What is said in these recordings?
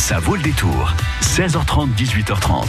Ça vaut le détour. 16h30, 18h30.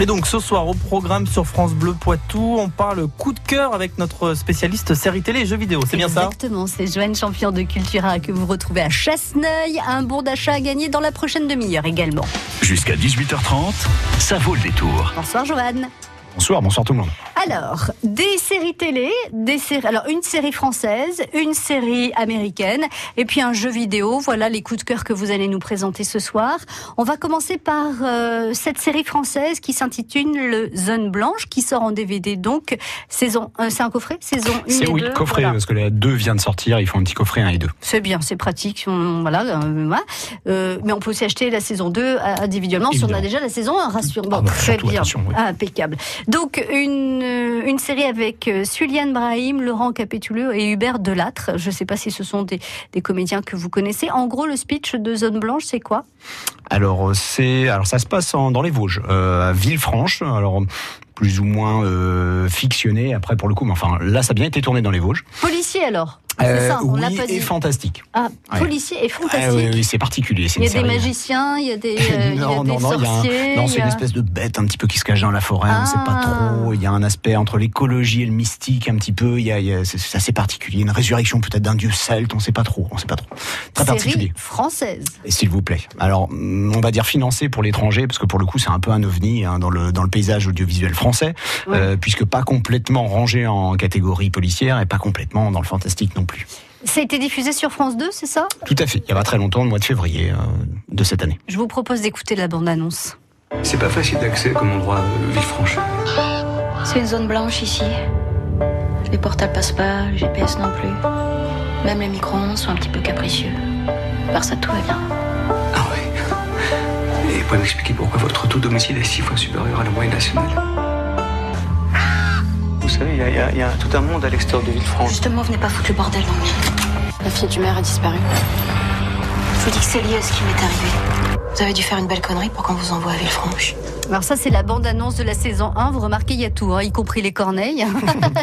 Et donc ce soir au programme sur France Bleu Poitou, on parle coup de cœur avec notre spécialiste série télé et jeux vidéo. C'est bien ça Exactement, c'est Joanne, champion de Cultura que vous retrouvez à Chasseneuil. Un bon d'achat à gagner dans la prochaine demi-heure également. Jusqu'à 18h30, ça vaut le détour. Bonsoir Joanne. Bonsoir, bonsoir tout le monde. Alors, des séries télé, des séries, alors une série française, une série américaine, et puis un jeu vidéo. Voilà les coups de cœur que vous allez nous présenter ce soir. On va commencer par euh, cette série française qui s'intitule le Zone Blanche, qui sort en DVD donc saison. Euh, c'est un coffret, saison 1 C'est oui, 2, coffret, voilà. parce que la 2 vient de sortir, ils font un petit coffret 1 et 2. C'est bien, c'est pratique. on- voilà, euh, voilà. Euh, mais on peut aussi acheter la saison 2 individuellement si on a déjà la saison 1, rassure. Bon, Ah bah, très bien. oui. Ah, impeccable. Donc, une, euh, une série avec euh, Suliane Brahim, Laurent Capituleux et Hubert Delattre. Je ne sais pas si ce sont des, des comédiens que vous connaissez. En gros, le speech de Zone Blanche, c'est quoi? Alors euh, c'est, alors ça se passe en- dans les Vosges, euh, à Villefranche. Alors plus ou moins euh, fictionné. Après pour le coup, mais enfin là ça a bien été tourné dans les Vosges. Policier alors? Euh, ça, on oui pas et fantastique. Ah, Ouais. policier et Ah, fantastique. oui, oui, c'est particulier. Il y a des magiciens, il y a des, euh, non, non, non, il y a un- sorciers. non, c'est une espèce de bête un petit peu qui se cache dans la forêt. On ne sait pas Ah. trop. Il y a un aspect entre l'écologie et le mystique un petit peu. Il y a, c'est assez particulier. Une résurrection peut-être d'un dieu celte. On ne sait pas trop. On sait pas trop. Très particulier. française. Et S'il vous plaît. Alors, mm, on va dire financé pour l'étranger, parce que pour le coup, c'est un peu un ovni hein, dans le dans le paysage audiovisuel français, euh, puisque pas complètement rangé en catégorie policière et pas complètement dans le fantastique non plus. Ça a été diffusé sur France 2, c'est ça? Tout à fait. Il y a pas très longtemps, le mois de février euh, de cette année. Je vous propose d'écouter la bande-annonce. C'est pas facile d'accès comme endroit euh, Villefranche. C'est une zone blanche ici. Les portables passent pas, le GPS non plus. Même les micro-ondes sont un petit peu capricieux. Par ça, tout va bien. Ah ouais. Et vous pouvez m'expliquer pourquoi votre taux d'homicide est six fois supérieur à la moyenne nationale? Savez, il y a, il y a- il y a tout un monde à l'extérieur de Villefranche. Justement, venez pas foutre le bordel dans le mien. La fille du maire a disparu. Je vous dis que c'est lié à ce qui m'est arrivé. Vous avez dû faire une belle connerie pour qu'on vous envoie à Villefranche. Alors ça, c'est la bande-annonce de la saison 1. Vous remarquez, il y a tout, hein, y compris les corneilles,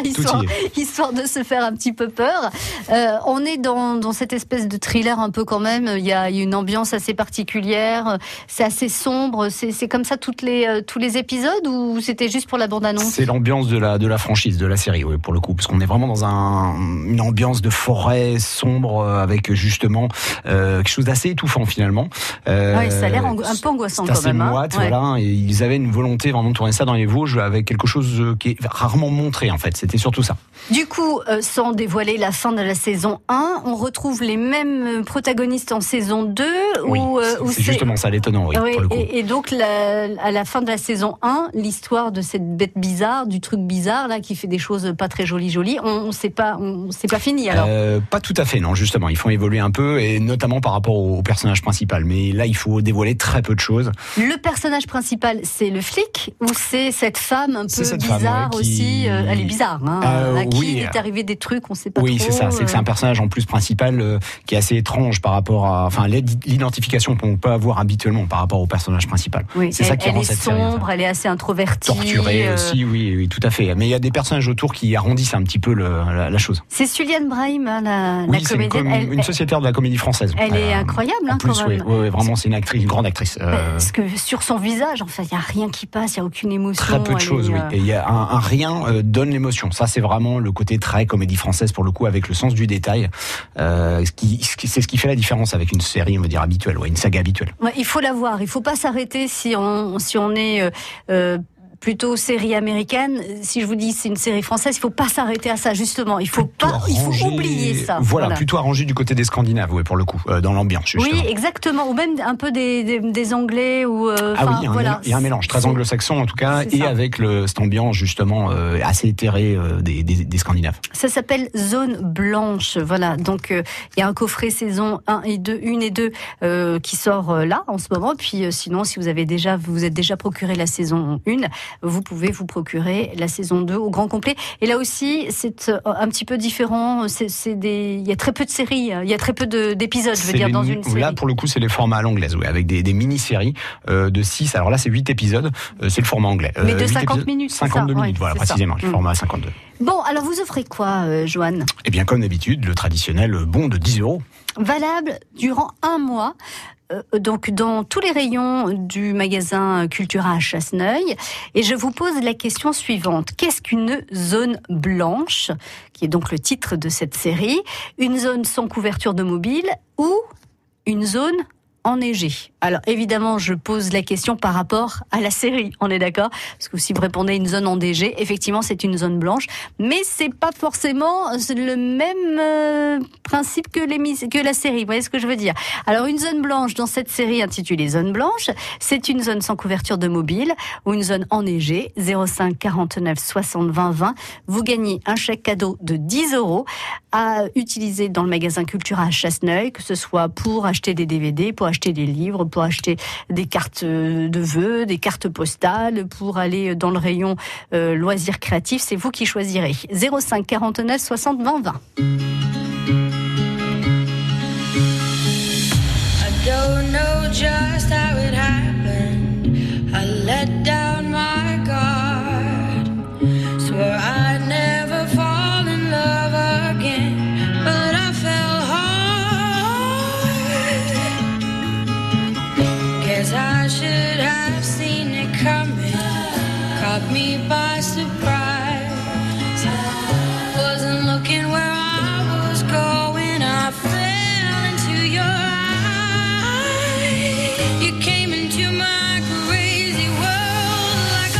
histoire, de se faire un petit peu peur. Euh, on est dans, dans cette espèce de thriller un peu quand même. Il y a une ambiance assez particulière. C'est assez sombre. C'est comme ça toutes les, euh, tous les épisodes ou c'était juste pour la bande-annonce? C'est l'ambiance de la de la franchise, de la série, oui, pour le coup, parce qu'on est vraiment dans un, une ambiance de forêt sombre euh, avec justement euh, quelque chose d'assez étouffant finalement. Euh, Ouais, ça a l'air un peu angoissant quand assez même. hein. moite, Ouais. voilà. Et ils avaient une volonté vraiment de tourner ça dans les Vosges avec quelque chose euh, qui est rarement montré en fait. C'était surtout ça. Du coup, euh, sans dévoiler la fin de la saison 1, on retrouve les mêmes protagonistes en saison 2 Oui, ou, euh, c'est- justement ça l'étonnant, oui, Oui, et, et donc la- à la fin de la saison 1, l'histoire de cette bête bizarre, du truc bizarre là qui fait des choses pas très jolies jolies, on, on sait pas, on c'est pas fini alors. Euh, pas tout à fait, non, justement. Ils font évoluer un peu, et notamment par rapport au, au personnage principal. Mais là, il faut dévoiler très peu de choses. Le personnage principal, c'est le flic ou c'est cette femme un peu bizarre qui- aussi euh, Elle est bizarre, hein, Euh, à qui oui, il est arrivé des trucs, on sait pas oui, trop. c'est ça. C'est que c'est euh. un personnage en plus principal qui est assez étrange par rapport à, enfin, l'identification qu'on peut avoir habituellement par rapport au personnage principal. Oui, c'est ça qui elle rend est cette série, sombre, elle est assez introvertie. torturée aussi, oui, oui, tout à fait. Mais il y a des personnages autour qui arrondissent un petit peu le- la, la chose. C'est Suliane Brahim, hein, la, Oui, la c'est une, comédienne. com- elle, une sociétaire de la comédie française. elle est incroyable, En hein, plus, quand oui, même. oui, oui, vraiment, c'est une actrice, une grande actrice. Parce que sur son visage, en fait, n'y a rien qui passe, il n'y a aucune émotion. Très peu de choses, oui. euh, Et il y a un, un rien euh, donne l'émotion. Ça, c'est vraiment le côté très comédie française pour le coup, avec le sens du détail. Euh, c'est ce qui fait la différence avec une série, on va dire habituelle, ouais, une saga habituelle. ouais, il faut la voir, il faut pas s'arrêter si on, si on est euh, plutôt série américaine. Si je vous dis c'est une série française, il faut pas s'arrêter à ça justement. Il faut Plutôt pas, il faut arrangé- oublier ça. Voilà, plutôt arrangé du côté des Scandinaves, oui, pour le coup, euh, dans l'ambiance. Oui, exactement. Ou même un peu des, des, des Anglais ou. euh, Ah oui, il y, a un voilà. mélange- il y a un mélange très anglo-saxon en tout cas, et ça. avec le, cette ambiance justement euh, assez éthérée des, des, Scandinaves. Ça s'appelle Zone Blanche. Voilà. Donc, il y a un coffret saison 1 et 2, 1 et 2 euh, qui sort là en ce moment. Puis sinon, si vous avez déjà, vous vous êtes déjà procuré la saison 1, vous pouvez vous procurer la saison 2 au grand complet. Et là aussi, c'est euh, un petit peu différent. C'est c'est des, il y a très peu de séries. Il y a très peu de- d'épisodes, je veux dire, les- dans une série. Là, pour le coup, c'est les formats à l'anglaise, oui, avec des, des mini-séries euh, de 6. Alors là, c'est 8 épisodes, euh, c'est le format anglais. Mais de huit 50 épisodes- minutes, c'est ça, 52 ouais, minutes, voilà, ça. précisément, le Mm. format 52. Bon, alors vous offrez quoi, euh, Joanne Et bien, comme d'habitude, le traditionnel bon de 10 euros. valable durant un mois. Euh, Donc dans tous les rayons du magasin Cultura à Chasseneuil. Et je vous pose la question suivante. Qu'est-ce qu'une zone blanche qui est donc le titre de cette série? Une zone sans couverture de mobile ou une zone enneigée? Alors évidemment, je pose la question par rapport à la série, on est d'accord? Parce que si vous répondez une zone enneigée, effectivement, c'est une zone blanche, mais c'est pas forcément le même euh, principe que la série. Vous voyez ce que je veux dire? Alors une zone blanche dans cette série intitulée Zone blanche, c'est une zone sans couverture de mobile ou une zone enneigée 05 49 60 20 20. Vous gagnez un chèque cadeau de 10 euros à utiliser dans le magasin Cultura à Chasseneuil, que ce soit pour acheter des DVD, pour acheter des livres, pour acheter des cartes euh, de vœux, des cartes postales, pour aller dans le rayon euh, loisirs créatifs. C'est vous qui choisirez. 05 49 60 20 20. I don't know Caught me by surprise. Wasn't looking where I was going. I fell into your eyes. You came into my crazy world like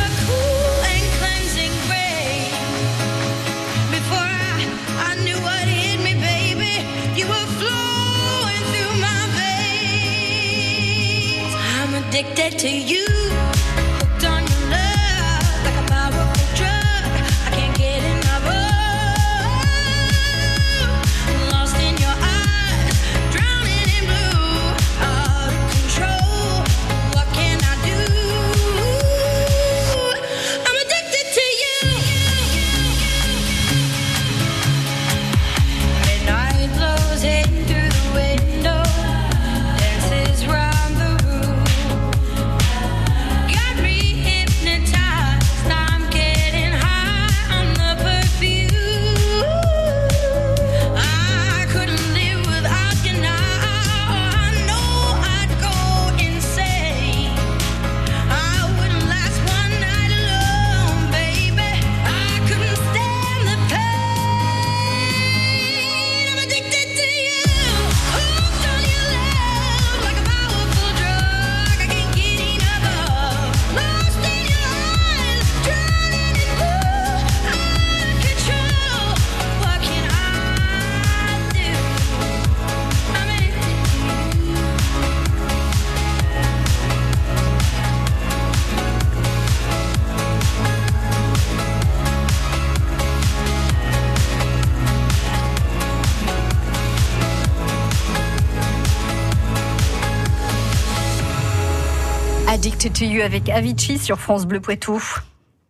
Addicted to You avec Avicii sur France Bleu Poitou.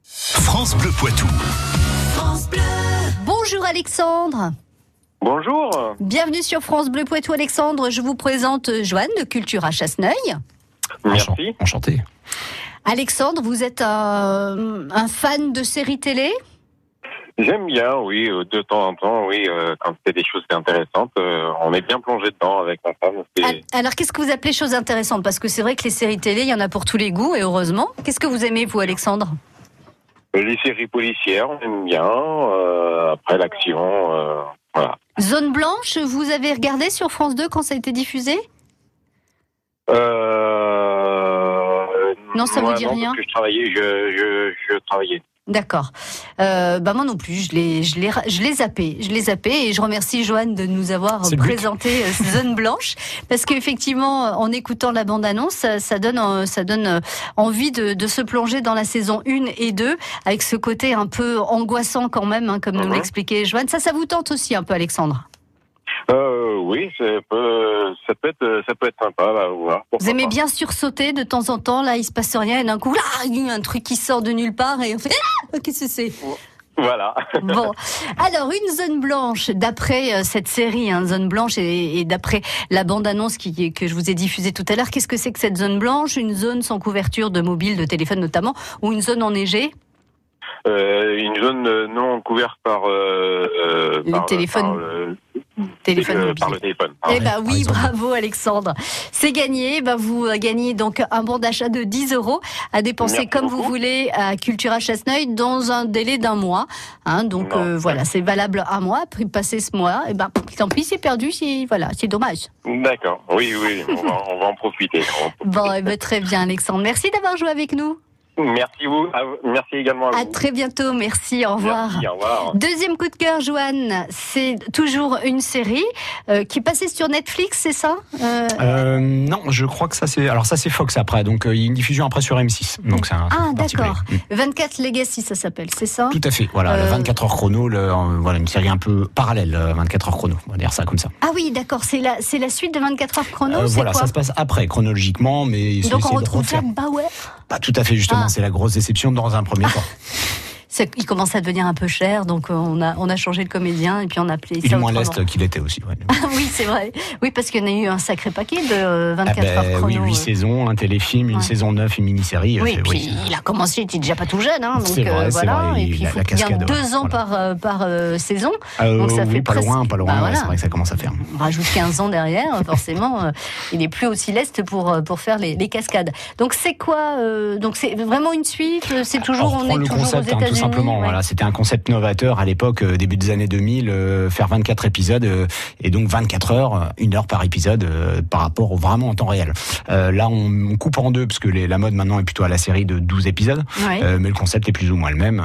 France Bleu Poitou. Bonjour Alexandre. Bonjour. Bienvenue sur France Bleu Poitou Alexandre. Je vous présente Joanne de Culture à Chasseneuil. Merci. Enchanté. Alexandre, vous êtes un, un fan de séries télé? J'aime bien, oui, euh, de temps en temps, oui, euh, quand c'est des choses intéressantes, euh, on est bien plongé dedans avec ma femme. Alors, qu'est-ce que vous appelez choses intéressantes? Parce que c'est vrai que les séries télé, il y en a pour tous les goûts, et heureusement. Qu'est-ce que vous aimez, vous, Alexandre? Les séries policières, on aime bien. euh, après l'action, euh, voilà. Zone Blanche, vous avez regardé sur France 2 quand ça a été diffusé? Euh, Non, ça vous ouais, dit non, rien Parce que je travaillais, je, je, je travaillais. D'accord. Euh, bah moi non plus, je l'ai, je l'ai, je l'ai zappé, je l'ai zappé et je remercie Joanne de nous avoir présenté euh, Zone Blanche parce qu'effectivement, en écoutant la bande-annonce, ça, ça donne, euh, ça donne envie de, de se plonger dans la saison 1 et 2 avec ce côté un peu angoissant quand même, hein, comme nous l'expliquait Joanne. Ça, ça vous tente aussi un peu, Alexandre? Euh, oui, ça peut, ça peut être, ça peut être sympa, là, voir. Vous aimez bien sursauter de temps en temps, là, il se passe rien et d'un coup, là, il y a un truc qui sort de nulle part et on fait ah Qu'est-ce que c'est Voilà. Bon, alors une zone blanche, d'après euh, cette série, hein, zone blanche, et, et d'après la bande-annonce qui, que je vous ai diffusée tout à l'heure, qu'est-ce que c'est que cette zone blanche? Une zone sans couverture de mobile, de téléphone notamment, ou une zone enneigée? Euh, une zone euh, non couverte par, euh, euh, Le par, téléphone. par, euh, Téléphone euh, mobile. Par le téléphone. Eh Ah, ben oui, bravo Alexandre. C'est gagné. Eh Ben vous gagnez donc un bon d'achat de 10 euros à dépenser Merci comme vous voulez à Cultura Chasseneuil dans un délai d'un mois. Hein, donc euh, voilà, c'est valable un mois. Après passer ce mois, et ben tant pis, c'est perdu. C'est voilà, c'est dommage. D'accord. Oui, oui, on va, on va en profiter. On- Bon, eh ben, très bien Alexandre. Merci d'avoir joué avec nous. Merci vous. à vous- Merci également à À vous. très bientôt. Merci. Au revoir. Merci, au revoir. Deuxième coup de cœur, Joanne, c'est toujours une série euh, qui passait sur Netflix, c'est ça Euh, Euh, non, je crois que ça c'est. Alors ça c'est Fox après, donc euh, il y a une diffusion après sur M6. Donc c'est un. Ah, d'accord. Mm. 24 Legacy, ça s'appelle, c'est ça? Tout à fait. Voilà, le Euh, 24 heures chrono, le, euh, voilà une série un peu parallèle, euh, 24 heures chrono. On va dire ça comme ça. Ah oui, d'accord, c'est la, c'est la suite de 24 heures chrono, Euh, voilà, quoi? ça se passe après chronologiquement, mais c'est Donc on retrouve. Jack Bauer? Pas tout à fait justement, Ah. C'est la grosse déception dans un premier temps. Il commence à devenir un peu cher, donc euh, on a, on a changé de comédien et puis on a appelé Il est moins leste qu'il était aussi. ouais. Oui, c'est vrai. Oui, parce qu'il y en a eu un sacré paquet de euh, 24 Ah ben, heures chrono. oui, 8 euh. saisons, un téléfilm, une Ouais. saison 9, une mini-série. euh, Oui, c'est- puis il a commencé, il était déjà pas tout jeune, hein, donc vrai, euh, voilà. vrai, et il- puis il faut qu'il y ait deux ans voilà. par, euh, par euh, saison. Euh, donc ça oui, fait pas presque- loin, pas loin. Bah, voilà. C'est vrai que ça commence à faire. On rajoute 15 ans derrière, forcément, euh, il est plus aussi leste pour, euh, pour faire les, les cascades. Donc c'est quoi euh, Donc c'est vraiment une suite euh, C'est toujours, on on est le toujours concept, aux hein, États-Unis tout simplement. Voilà, c'était un concept novateur à l'époque, euh, début des années 2000, euh, faire 24 épisodes euh, et donc 24 heures, une heure par épisode euh, par rapport au vraiment en temps réel. Euh, là, on, on coupe en deux parce que les- la mode maintenant est plutôt à la série de 12 épisodes, Ouais. euh, mais le concept est plus ou moins le même.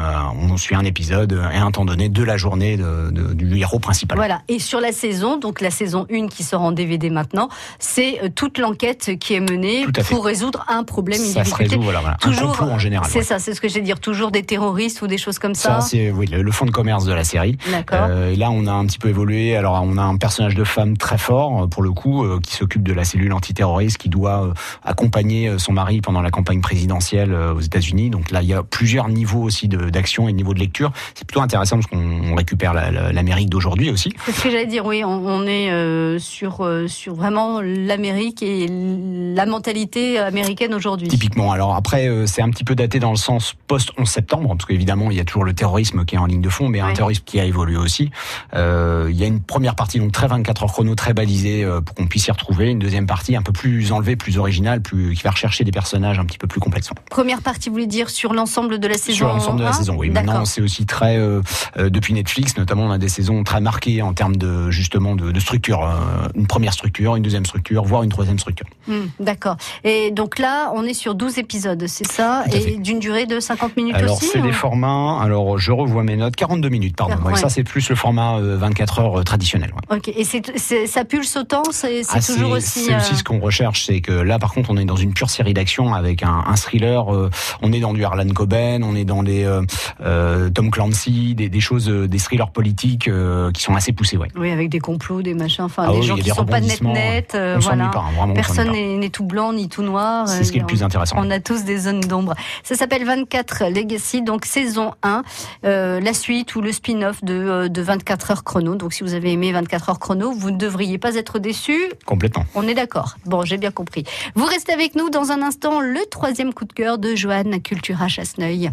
On suit un épisode et un temps donné de la journée de- de- du héros principal. Voilà. Et sur la saison, donc la saison 1 qui sort en DVD maintenant, c'est toute l'enquête qui est menée pour résoudre un problème, Ça se résout, voilà, voilà. un Toujours, complot en général. c'est ouais. ça, c'est ce que j'ai dire. Toujours des terroristes ou des choses comme Ça, ça. c'est oui, le, le fond de commerce de la série. D'accord. Et là, on a un petit peu évolué. Alors, on a un personnage de femme très fort, euh, pour le coup, euh, qui s'occupe de la cellule antiterroriste, qui doit euh, accompagner son mari pendant la campagne présidentielle aux États-Unis. Donc là, il y a plusieurs niveaux aussi d'action et de niveau de lecture. C'est plutôt intéressant parce qu'on on récupère la- la- l'Amérique d'aujourd'hui aussi. C'est ce que j'allais dire, oui, on, on est euh, sur, euh, sur vraiment l'Amérique et la mentalité américaine aujourd'hui. Typiquement. Alors après, euh, c'est un petit peu daté dans le sens post 11 septembre, parce qu'évidemment, il y a toujours le terrorisme qui est en ligne de fond, mais un terrorisme qui a évolué aussi. Il y a une première partie donc très 24 heures chrono, très balisée euh, pour qu'on puisse y retrouver. Une deuxième partie un peu plus enlevée, plus originale, plus qui va rechercher des personnages un petit peu plus complexes. Première partie, vous voulez dire sur l'ensemble de la saison Sur l'ensemble de la 1? saison, oui. Maintenant, c'est aussi très euh, euh, depuis Netflix, notamment, on a des saisons très marquées en termes de justement de, de structure. Euh, une première structure, une deuxième structure, voire une troisième structure. Hmm, D'accord. Et donc là, on est sur 12 épisodes, c'est ça Et d'une durée de 50 minutes Alors aussi c'est ou- des formats. Alors je revois mes notes. 42 minutes, pardon. Ah, Ouais. Ça c'est plus le format euh, 24 heures traditionnel. ouais. Ok. Et c'est, c'est- ça pulse autant C'est, Ah, toujours aussi. c'est euh, aussi ce qu'on recherche, c'est que là, par contre, on est dans une pure série d'action avec un, un thriller. euh, on est dans du Harlan Coben, on est dans des euh, euh, Tom Clancy, des, des choses, euh, des thrillers politiques euh, qui sont assez poussés. Ouais. Oui, avec des complots, des machins, enfin Ah des oui, gens qui des sont pas net net. euh, on voilà. pas, hein, vraiment. Personne n'est, tout blanc ni tout noir. C'est ce qui est le euh, plus intéressant. On a tous des zones d'ombre. Ça s'appelle 24 Legacy, donc saison 1, euh, la suite ou le spin-off de, euh, de 24 heures chrono. Donc si vous avez aimé 24 heures chrono, vous ne devriez pas être déçus. Complètement. On est d'accord. Bon, j'ai bien compris. Vous restez avec nous dans un instant, le troisième coup de cœur de Joanne Cultura Chasseneuil.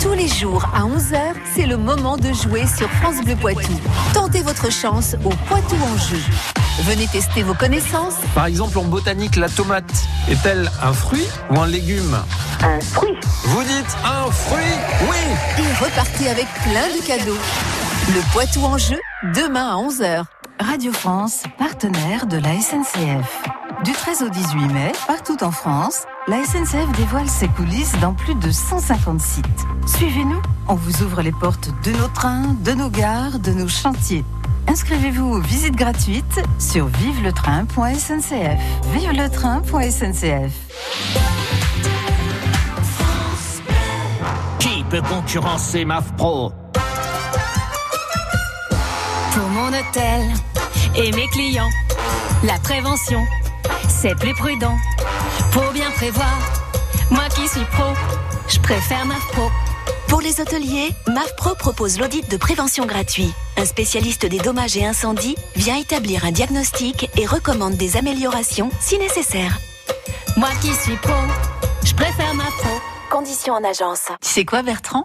Tous les jours à 11h, c'est le moment de jouer sur France Bleu Poitou. Tentez votre chance au Poitou en jeu. Venez tester vos connaissances. Par exemple, en botanique, la tomate est-elle un fruit ou un légume? Un fruit. Vous dites un fruit Oui et repartez avec plein de cadeaux. Le Poitou en jeu, demain à 11h. Radio France, partenaire de la SNCF. Du 13 au 18 mai, partout en France, la SNCF dévoile ses coulisses dans plus de 150 sites. Suivez-nous, on vous ouvre les portes de nos trains, de nos gares, de nos chantiers. Inscrivez-vous aux visites gratuites sur viveletrain.sncf. Viveletrain.sncf. Qui peut concurrencer MAF Pro? Pour mon hôtel et mes clients, la prévention, c'est plus prudent. Pour bien prévoir, moi qui suis pro, je préfère ma pro. Pour les hôteliers, MAFPRO propose l'audit de prévention gratuit. Un spécialiste des dommages et incendies vient établir un diagnostic et recommande des améliorations si nécessaire. Moi qui suis pro, je préfère ma pro. Conditions en agence. Tu sais quoi Bertrand?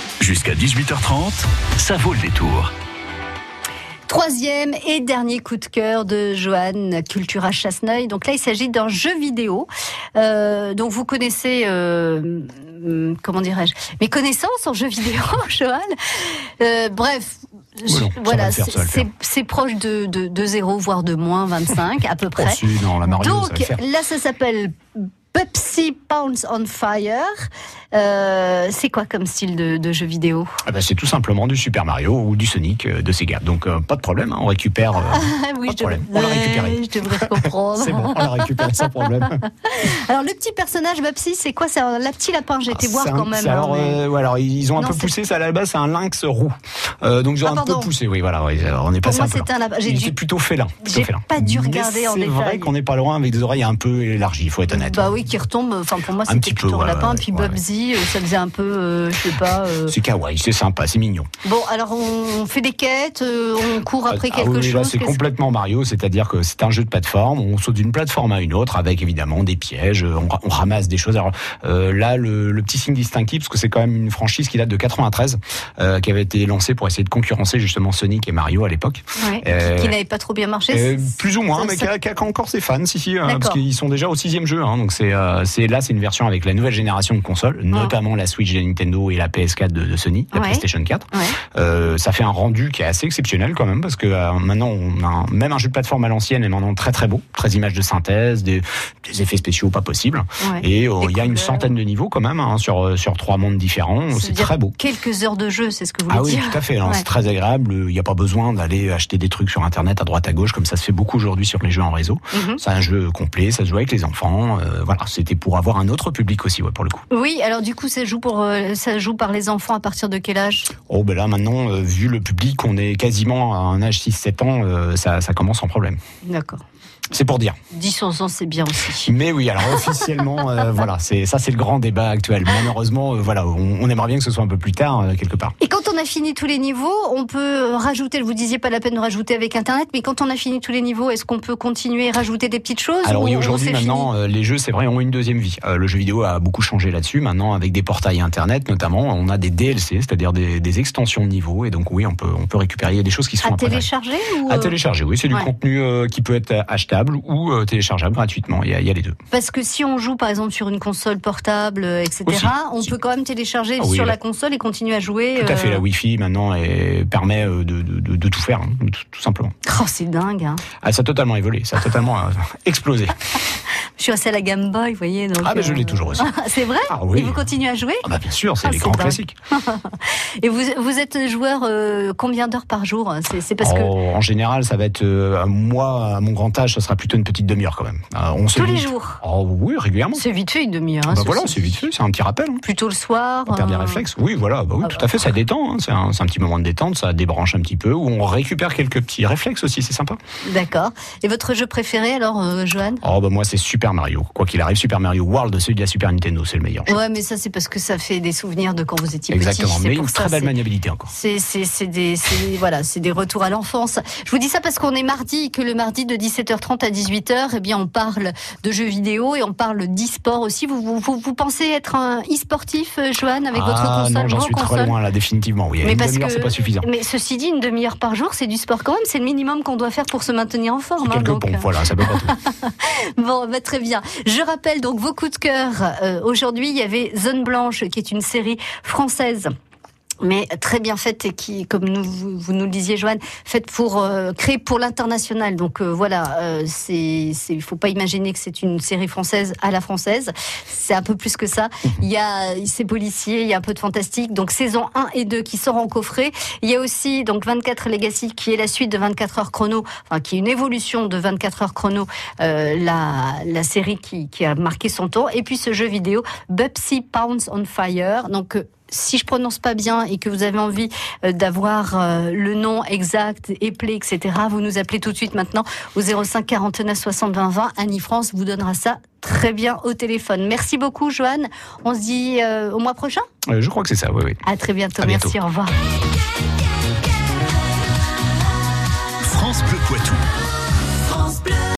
Jusqu'à 18h30, ça vaut le détour. Troisième et dernier coup de cœur de Joanne Cultura Chasseneuil. Donc là, il s'agit d'un jeu vidéo. Euh, donc vous connaissez, euh, hum, comment dirais-je, mes connaissances en jeu vidéo, Joanne. Euh, bref. Oui, voilà, faire, c'est- proche de, de, de 0, voire de moins 25 à peu près. Oh, si, non, la Mario, ça va Donc là, ça s'appelle Pepsi Pounds on Fire. Euh, c'est quoi comme style de, de jeu vidéo? Ah bah, c'est tout simplement du Super Mario ou du Sonic euh, de Sega. Donc euh, pas de problème, hein, on récupère. euh, Ah oui, pas je de problème. devrais, On l'a récupéré. je devrais comprendre. C'est bon, on l'a récupéré sans problème. Alors le petit personnage Pepsi, c'est quoi? C'est un la petit lapin. J'ai été voir C'est un- quand même. c'est hein, alors, mais- ouais, alors, ils ont un Non, peu c'est- poussé ça à la base, c'est un lynx roux. Donc ils ont Ah, un peu poussé, oui, voilà, on est Pour passé moi, un peu. un. J'ai dû- plutôt félin. J'ai pas dû regarder en C'est détail. vrai qu'on n'est pas loin avec des oreilles un peu élargies, il faut être honnête. Bah oui, qui retombe. Enfin, pour moi, c'était petit peu, plutôt un lapin. ouais, Puis ouais, Bubsy, euh, ça faisait un peu, euh, je sais pas. euh, C'est kawaii, c'est sympa, c'est mignon. Bon, alors on fait des quêtes, on court après Ah quelque oui, chose. c'est complètement Mario, c'est-à-dire que c'est un jeu de plateforme. On saute d'une plateforme à une autre avec évidemment des pièges. On, ra- on ramasse des choses. Alors euh, là, le, le petit signe distinctif, parce que c'est quand même une franchise qui date de 93, euh, qui avait été lancée pour essayer de concurrencer justement Sonic et Mario à l'époque. Qui, qui n'avait pas trop bien marché. Plus ou moins, ça- mais qui a, encore ses fans, si, si, D'accord. parce qu'ils sont déjà au sixième jeu. Hein, donc c'est, euh, c'est là, c'est une version avec la nouvelle génération de consoles, notamment la Switch de Nintendo et la PS4 de, de Sony, la Ouais. PlayStation 4. Ouais. Euh, ça fait un rendu qui est assez exceptionnel quand même, parce que euh, maintenant on a un- même un jeu de plateforme à l'ancienne est maintenant très très beau, très images de synthèse, des, des effets spéciaux pas possibles, Ouais. et il y a une centaine de niveaux quand même hein, sur sur trois mondes différents. C'est très beau. Quelques heures de jeu, c'est ce que vous voulez Ah oui, dire. tout à fait. C'est très agréable. Il n'y a pas besoin d'aller acheter des trucs sur Internet à droite à gauche, comme ça se fait beaucoup aujourd'hui sur les jeux en réseau. Mhm. C'est un jeu complet, ça se joue avec les enfants. euh, voilà, c'était pour avoir un autre public aussi, ouais, pour le coup. Oui, alors du coup, ça joue pour, euh, ça joue par les enfants à partir de quel âge? Oh, ben là, maintenant, euh, vu le public, on est quasiment à un âge 6-7 ans, euh, ça, ça commence sans problème. D'accord. C'est pour dire. 10-11 ans, c'est bien aussi. Mais oui, alors officiellement, euh, voilà, c'est ça, c'est le grand débat actuel. Malheureusement, euh, voilà, on, on aimerait bien que ce soit un peu plus tard, euh, quelque part. Et quand on a fini tous les niveaux, on peut rajouter, vous disiez pas la peine de rajouter avec Internet, mais quand on a fini tous les niveaux, est-ce qu'on peut continuer et rajouter des petites choses Alors ou- oui, ou aujourd'hui, maintenant, les jeux, c'est vrai, ont une deuxième vie. Le jeu vidéo a beaucoup changé là-dessus. Maintenant, avec des portails Internet, notamment, on a des DLC, c'est-à-dire des, des extensions de niveau. Et donc, oui, on peut, on peut récupérer. Des choses qui se font à télécharger ou À télécharger, oui, c'est du ouais. contenu qui peut être achetable ou euh, téléchargeable gratuitement. Il y, a, il y a les deux. Parce que si on joue par exemple sur une console portable, euh, etc., Aussi, on peut quand même télécharger Ah oui, sur là- la console et continuer à jouer. Tout à fait, euh, la Wi-Fi maintenant est- permet euh, de, de- de- de tout faire, hein, tout, tout simplement. Oh, c'est dingue. Hein. Ah, ça a totalement évolué, ça a totalement euh, explosé. Je suis assez à la Game Boy, vous voyez. Donc, Ah, mais je euh, l'ai toujours aussi. c'est vrai Ah oui. Et vous continuez à jouer Ah bah bien sûr, c'est Ah, les c'est grands dingue. classiques. Et vous, vous êtes joueur euh, combien d'heures par jour? C'est parce que Oh, En général, ça va être euh, moi, à mon grand âge, ça sera plutôt une petite demi-heure quand même. Euh, on se tous les jours. Oh oui, régulièrement. C'est vite fait une demi-heure. hein, Bah voilà, c'est vite fait, c'est un petit rappel. hein. Plutôt le soir. On perd des euh, réflexes. Oui, voilà, bah oui, tout à fait, ça détend. hein. C'est un, petit moment de détente, ça débranche un petit peu, où on récupère quelques petits réflexes aussi, c'est sympa. D'accord. Et votre jeu préféré alors, euh, Johan? Oh bah moi, c'est Super Mario. Quoi qu'il arrive, Super Mario World, celui de la Super Nintendo, c'est le meilleur. Ouais, mais ça c'est parce que ça fait des souvenirs de quand vous étiez Exactement, petit. c'est mais pour une ça, très belle maniabilité encore. C'est des voilà c'est des retours à l'enfance. Je vous dis ça parce qu'on est mardi et que le mardi de 17h30 à 18h eh bien on parle de jeux vidéo et on parle d'e-sport aussi. Vous, vous vous vous pensez être un e-sportif euh, Johan avec votre ah console non, j'en suis très loin là, définitivement. Oui, mais une parce demi-heure, que c'est pas suffisant. mais ceci dit une demi-heure par jour c'est du sport quand même c'est le minimum qu'on doit faire pour se maintenir en forme. hein, donc, pompes, voilà, ça peut pas tout. Bon, bah, très bien. Je rappelle donc vos coups de cœur. Euh, Aujourd'hui, il y avait Zone Blanche, qui est une série française mais très bien faite et qui, comme nous, vous, vous nous le disiez, Joanne, faite pour euh, créée pour l'international. Donc euh, voilà, euh, c'est, il faut pas imaginer que c'est une série française à la française. C'est un peu plus que ça. Il y a ces policiers, il y a un peu de fantastique. Donc saison 1 et 2 qui sort en coffret. Il y a aussi donc 24 Legacy qui est la suite de 24 heures chrono, enfin qui est une évolution de 24 heures chrono, euh, la, la série qui, qui a marqué son temps. Et puis ce jeu vidéo, Bubsy Pounds on Fire. Donc euh, si je prononce pas bien et que vous avez envie euh, d'avoir euh, le nom exact, éplé, etc., vous nous appelez tout de suite maintenant au 05 49 60 20 20. Annie France vous donnera ça très bien au téléphone. Merci beaucoup, Joanne. On se dit euh, au mois prochain? Euh, je crois que c'est ça, oui, oui. À très bientôt. À bientôt. Merci. Au revoir. France Bleu Poitou.